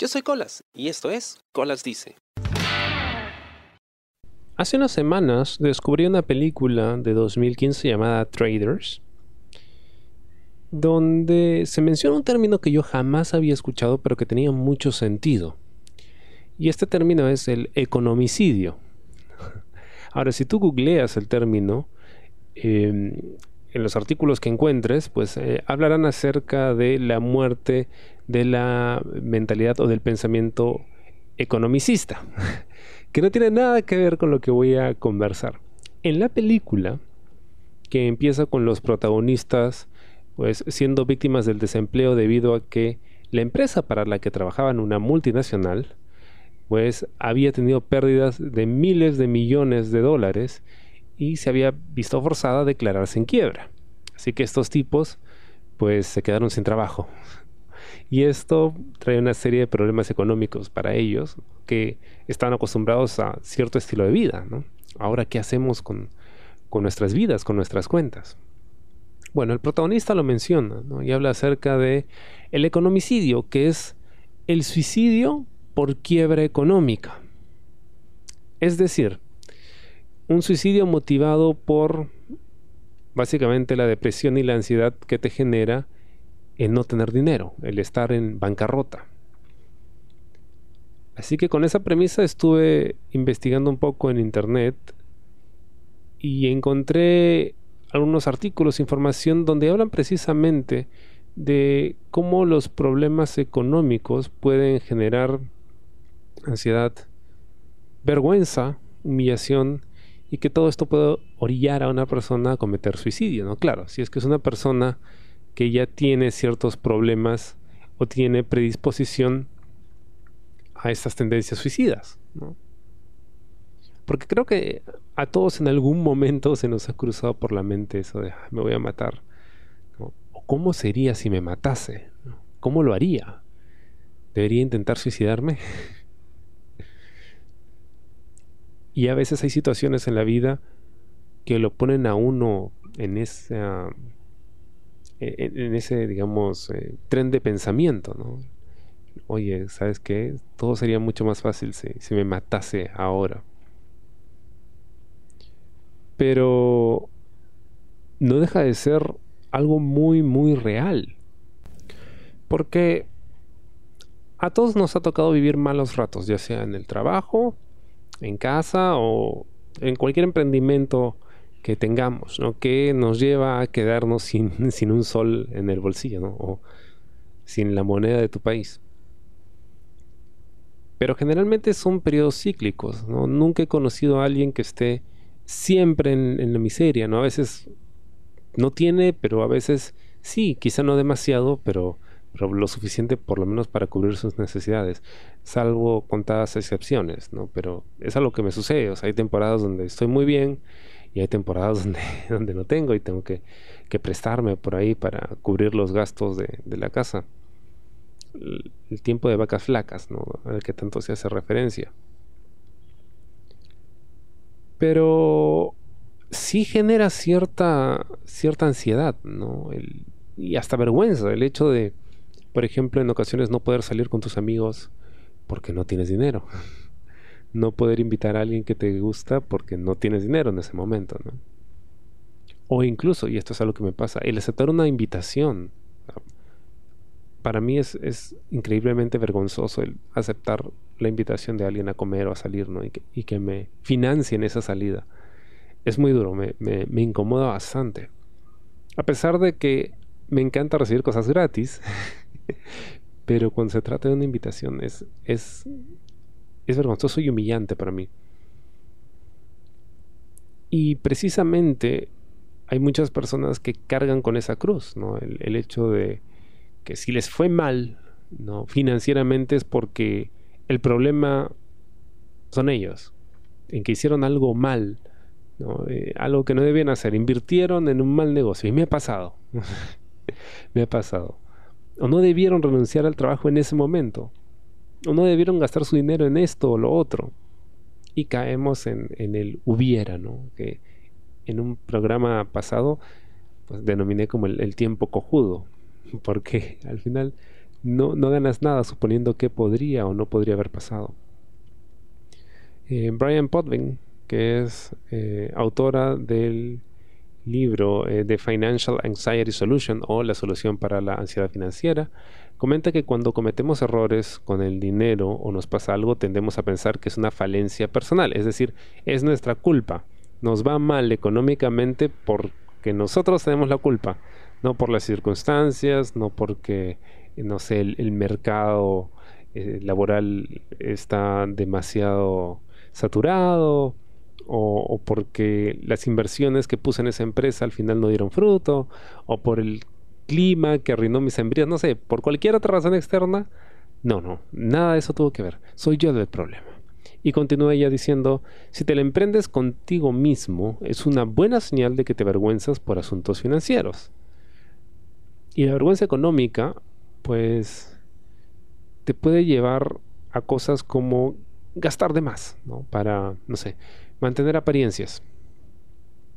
Yo soy Colas y esto es Colas Dice. Hace unas semanas descubrí una película de 2015 llamada Traders, donde se menciona un término que yo jamás había escuchado pero que tenía mucho sentido. Y este término es el economicidio. Ahora, si tú googleas el término, em, en los artículos que encuentres, pues eh, hablarán acerca de la muerte de la mentalidad o del pensamiento economicista, que no tiene nada que ver con lo que voy a conversar. En la película, que empieza con los protagonistas pues siendo víctimas del desempleo debido a que la empresa para la que trabajaban, una multinacional, pues había tenido pérdidas de miles de millones de dólares y se había visto forzada a declararse en quiebra. Así que estos tipos pues se quedaron sin trabajo. Y esto trae una serie de problemas económicos para ellos que están acostumbrados a cierto estilo de vida. Ahora, ¿qué hacemos con, nuestras vidas, con nuestras cuentas? Bueno, el protagonista lo menciona y habla acerca de el economicidio, que es el suicidio por quiebra económica. Es decir, un suicidio motivado por básicamente la depresión y la ansiedad que te genera el no tener dinero, el estar en bancarrota. Así que con esa premisa estuve investigando un poco en internet y encontré algunos artículos, información donde hablan precisamente de cómo los problemas económicos pueden generar ansiedad, vergüenza, humillación y que todo esto puede orillar a una persona a cometer suicidio, ¿no? Claro, si es que es una persona que ya tiene ciertos problemas o tiene predisposición a estas tendencias suicidas. Porque creo que a todos en algún momento se nos ha cruzado por la mente eso de me voy a matar. ¿O cómo sería si me matase? ¿Cómo lo haría? ¿Debería intentar suicidarme? Y a veces hay situaciones en la vida que lo ponen a uno en esa e, en, ese digamos eh, tren de pensamiento ¿no? oye sabes qué todo sería mucho más fácil si me matase ahora. Pero no deja de ser algo muy muy real. Porque a todos nos ha tocado vivir malos ratos ya sea en el trabajo en casa o en cualquier emprendimiento que tengamos, ¿no? Que nos lleva a quedarnos sin, sin un sol en el bolsillo, ¿no? O sin la moneda de tu país. Pero generalmente son periodos cíclicos, ¿no? Nunca he conocido a alguien que esté siempre en, la miseria, ¿no? A veces no tiene, pero a veces sí, quizá no demasiado, pero pero lo suficiente por lo menos para cubrir sus necesidades, salvo contadas excepciones, ¿no? Pero es algo que me sucede, o sea, hay temporadas donde estoy muy bien y hay temporadas donde, donde no tengo y tengo que, prestarme por ahí para cubrir los gastos de, la casa. El, tiempo de vacas flacas, ¿no? Al que tanto se hace referencia. Pero sí genera cierta, cierta ansiedad, ¿no? y hasta vergüenza el hecho de por ejemplo, en ocasiones no poder salir con tus amigos porque no tienes dinero. No poder invitar a alguien que te gusta porque no tienes dinero en ese momento, ¿no? O incluso, y esto es algo que me pasa, el aceptar una invitación. Para mí es, increíblemente vergonzoso el aceptar la invitación de alguien a comer o a salir, ¿no? Y que, y que me financien esa salida. Es muy duro, me, me incomoda bastante. A pesar de que me encanta recibir cosas gratis, Pero cuando se trata de una invitación es, es, es vergonzoso y humillante para mí. Y precisamente hay muchas personas que cargan con esa cruz, ¿no? El, hecho de que si les fue mal, ¿no? Financieramente es porque el problema son ellos, en que hicieron algo mal, ¿no? Eh, algo que no debían hacer, invirtieron en un mal negocio. Y me ha pasado, me ha pasado o no debieron renunciar al trabajo en ese momento, o no debieron gastar su dinero en esto o lo otro. Y caemos en, el hubiera, ¿no? Que en un programa pasado pues, denominé como el, tiempo cojudo, porque al final no, no ganas nada suponiendo que podría o no podría haber pasado. Eh, Brian Potvin, que es eh, autora del libro de The Financial Anxiety Solution o la solución para la ansiedad financiera, comenta que cuando cometemos errores con el dinero o nos pasa algo, tendemos a pensar que es una falencia personal, es decir, es nuestra culpa. Nos va mal económicamente porque nosotros tenemos la culpa, no por las circunstancias, no porque, no sé, el, mercado eh, laboral está demasiado saturado o, porque las inversiones que puse en esa empresa al final no dieron fruto, o por el clima que arruinó mis sembríos, no sé, por cualquier otra razón externa. No, no, nada de eso tuvo que ver. Soy yo el problema. Y continúa ella diciendo, si te la emprendes contigo mismo, es una buena señal de que te avergüenzas por asuntos financieros. Y la vergüenza económica, pues, te puede llevar a cosas como gastar de más, ¿no? Para, no sé, mantener apariencias,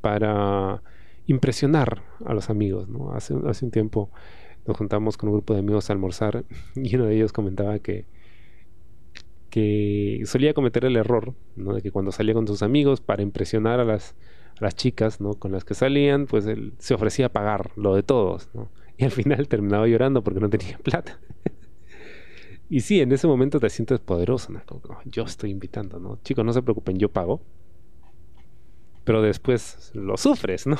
para impresionar a los amigos. ¿no? Hace, un tiempo nos juntamos con un grupo de amigos a almorzar y uno de ellos comentaba que, que solía cometer el error ¿no? de que cuando salía con sus amigos para impresionar a las, a las chicas ¿no? con las que salían, pues él se ofrecía a pagar lo de todos. ¿no? Y al final terminaba llorando porque no tenía plata. y sí, en ese momento te sientes poderoso. ¿no? yo estoy invitando, ¿no? Chicos, no se preocupen, yo pago pero después lo sufres, ¿no?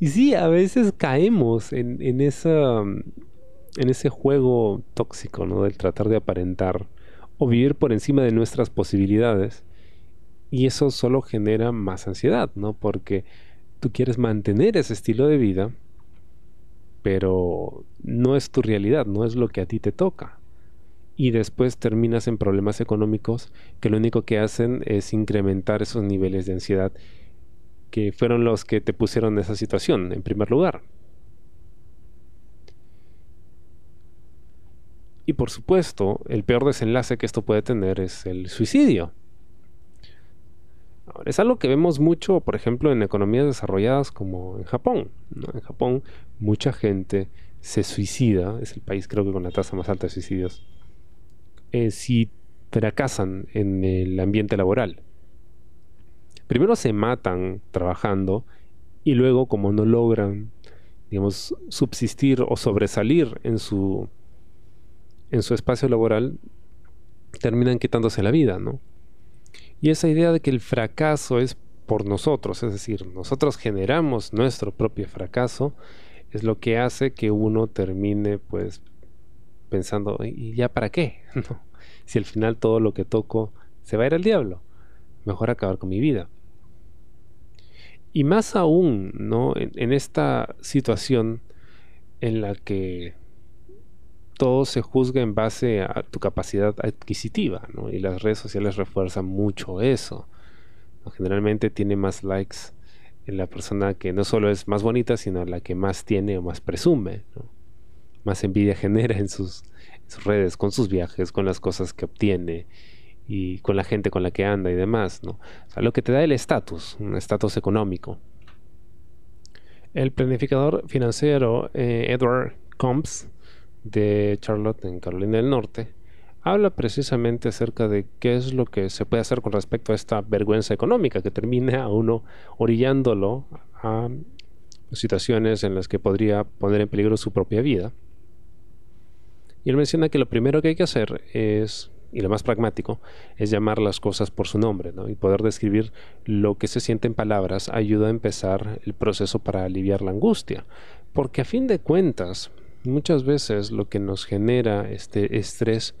y sí, a veces caemos en, ese juego tóxico, ¿no? Del tratar de aparentar o vivir por encima de nuestras posibilidades. Y eso solo genera más ansiedad, ¿no? Porque tú quieres mantener ese estilo de vida, pero no es tu realidad, no es lo que a ti te toca y después terminas en problemas económicos que lo único que hacen es incrementar esos niveles de ansiedad que fueron los que te pusieron en esa situación en primer lugar. Y por supuesto, el peor desenlace que esto puede tener es el suicidio. Es algo que vemos mucho, por ejemplo, en economías desarrolladas como en Japón. En Japón mucha gente se suicida, es el país creo que con la tasa más alta de suicidios eh, si fracasan en el ambiente laboral. Primero se matan trabajando y luego como no logran, digamos, subsistir o sobresalir en su, en su espacio laboral, terminan quitándose la vida, ¿no? Y esa idea de que el fracaso es por nosotros, es decir, nosotros generamos nuestro propio fracaso, es lo que hace que uno termine pues pensando, ¿y ya para qué? Si al final todo lo que toco se va a ir al diablo, mejor acabar con mi vida. Y más aún, ¿no? En, esta situación en la que todo se juzga en base a tu capacidad adquisitiva, ¿no? Y las redes sociales refuerzan mucho eso. Generalmente tiene más likes en la persona que no solo es más bonita, sino la que más tiene o más presume, más envidia genera en sus, redes, con sus viajes, con las cosas que obtiene y con la gente con la que anda y demás, ¿no? lo que te da el estatus, un estatus económico. El planificador financiero eh, Edward Combs de Charlotte en Carolina del Norte habla precisamente acerca de qué es lo que se puede hacer con respecto a esta vergüenza económica que termina a uno orillándolo a situaciones en las que podría poner en peligro su propia vida. Y él menciona que lo primero que hay que hacer es, y lo más pragmático, es llamar las cosas por su nombre, ¿no? Y poder describir lo que se siente en palabras ayuda a empezar el proceso para aliviar la angustia. Porque a fin de cuentas, muchas veces lo que nos genera este estrés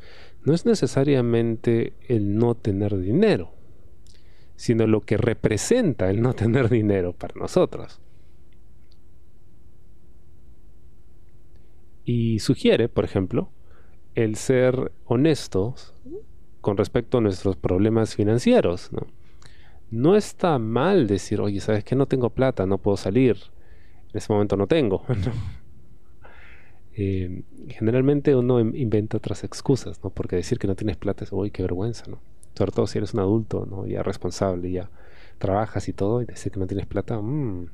no es necesariamente el no tener dinero, sino lo que representa el no tener dinero para nosotros. Y sugiere, por ejemplo, el ser honestos con respecto a nuestros problemas financieros. No, está mal decir, oye, ¿sabes qué? No tengo plata, no puedo salir. En ese momento no tengo. Eh, generalmente uno inventa otras excusas, ¿no? Porque decir que no tienes plata es, uy, qué vergüenza, ¿no? Sobre todo si eres un adulto, ¿no? Ya responsable, ya trabajas y todo, y decir que no tienes plata, mmm.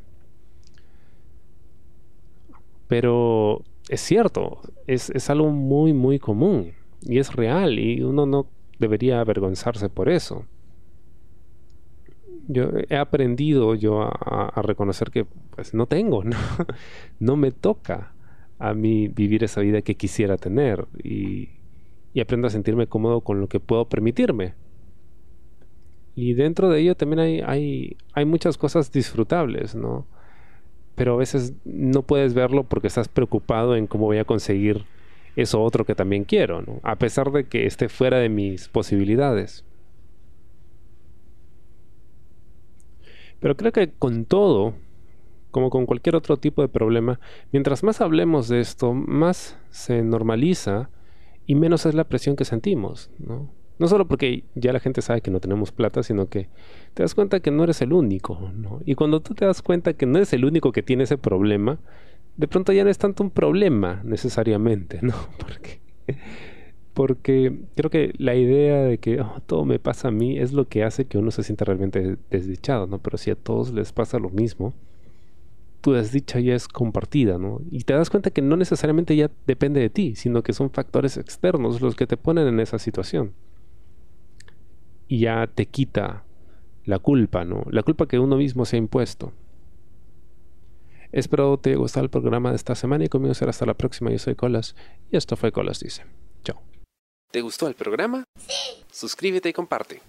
Pero es cierto, es, es algo muy, muy común y es real y uno no debería avergonzarse por eso. Yo he aprendido yo a, reconocer que pues no tengo, ¿no? me toca a mí vivir esa vida que quisiera tener y, y aprendo a sentirme cómodo con lo que puedo permitirme. Y dentro de ello también hay, hay, hay muchas cosas disfrutables, ¿no? Pero a veces no puedes verlo porque estás preocupado en cómo voy a conseguir eso otro que también quiero, ¿no? A pesar de que esté fuera de mis posibilidades. Pero creo que con todo, como con cualquier otro tipo de problema, mientras más hablemos de esto, más se normaliza y menos es la presión que sentimos, ¿no? No solo porque ya la gente sabe que no tenemos plata, sino que te das cuenta que no eres el único, ¿no? Y cuando tú te das cuenta que no eres el único que tiene ese problema, de pronto ya no es tanto un problema necesariamente, ¿no? Porque, porque creo que la idea de que oh, todo me pasa a mí es lo que hace que uno se sienta realmente desdichado, ¿no? Pero si a todos les pasa lo mismo, tu desdicha ya es compartida, ¿no? Y te das cuenta que no necesariamente ya depende de ti, sino que son factores externos los que te ponen en esa situación y ya te quita la culpa, ¿no? La culpa que uno mismo se ha impuesto. Espero te haya gustado el programa de esta semana y conmigo será hasta la próxima. Yo soy Colas y esto fue Colas Dice. Chao. ¿Te gustó el programa? Sí. Suscríbete y comparte.